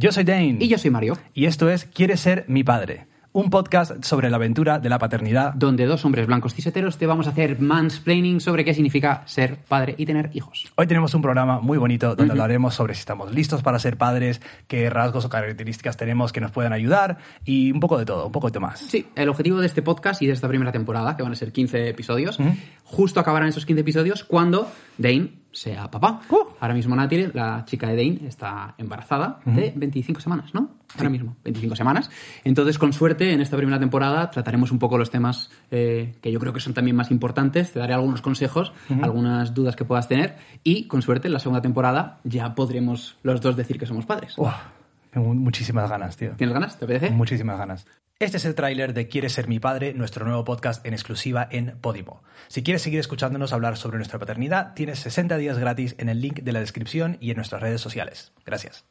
Yo soy Dane. Y yo soy Mario. Y esto es ¿Quieres ser mi padre? Un podcast sobre la aventura de la paternidad. Donde dos hombres blancos ciseteros te vamos a hacer mansplaining sobre qué significa ser padre y tener hijos. Hoy tenemos un programa muy bonito donde hablaremos sobre si estamos listos para ser padres, qué rasgos o características tenemos que nos puedan ayudar y un poco de todo, un poco de más. Sí, el objetivo de este podcast y de esta primera temporada, que van a ser 15 episodios, justo acabarán esos 15 episodios cuando Dane sea papá. Uh. Ahora mismo Natalie, la chica de Dane, está embarazada de 25 semanas, ¿no? Ahora mismo, 25 semanas. Entonces, con suerte, en esta primera temporada trataremos un poco los temas eh, que yo creo que son también más importantes. Te daré algunos consejos, algunas dudas que puedas tener y, con suerte, en la segunda temporada ya podremos los dos decir que somos padres. Tengo muchísimas ganas, tío. ¿Tienes ganas? ¿Te apetece? Muchísimas ganas. Este es el tráiler de Quieres ser mi padre, nuestro nuevo podcast en exclusiva en Podimo. Si quieres seguir escuchándonos hablar sobre nuestra paternidad, tienes 60 días gratis en el link de la descripción y en nuestras redes sociales. Gracias.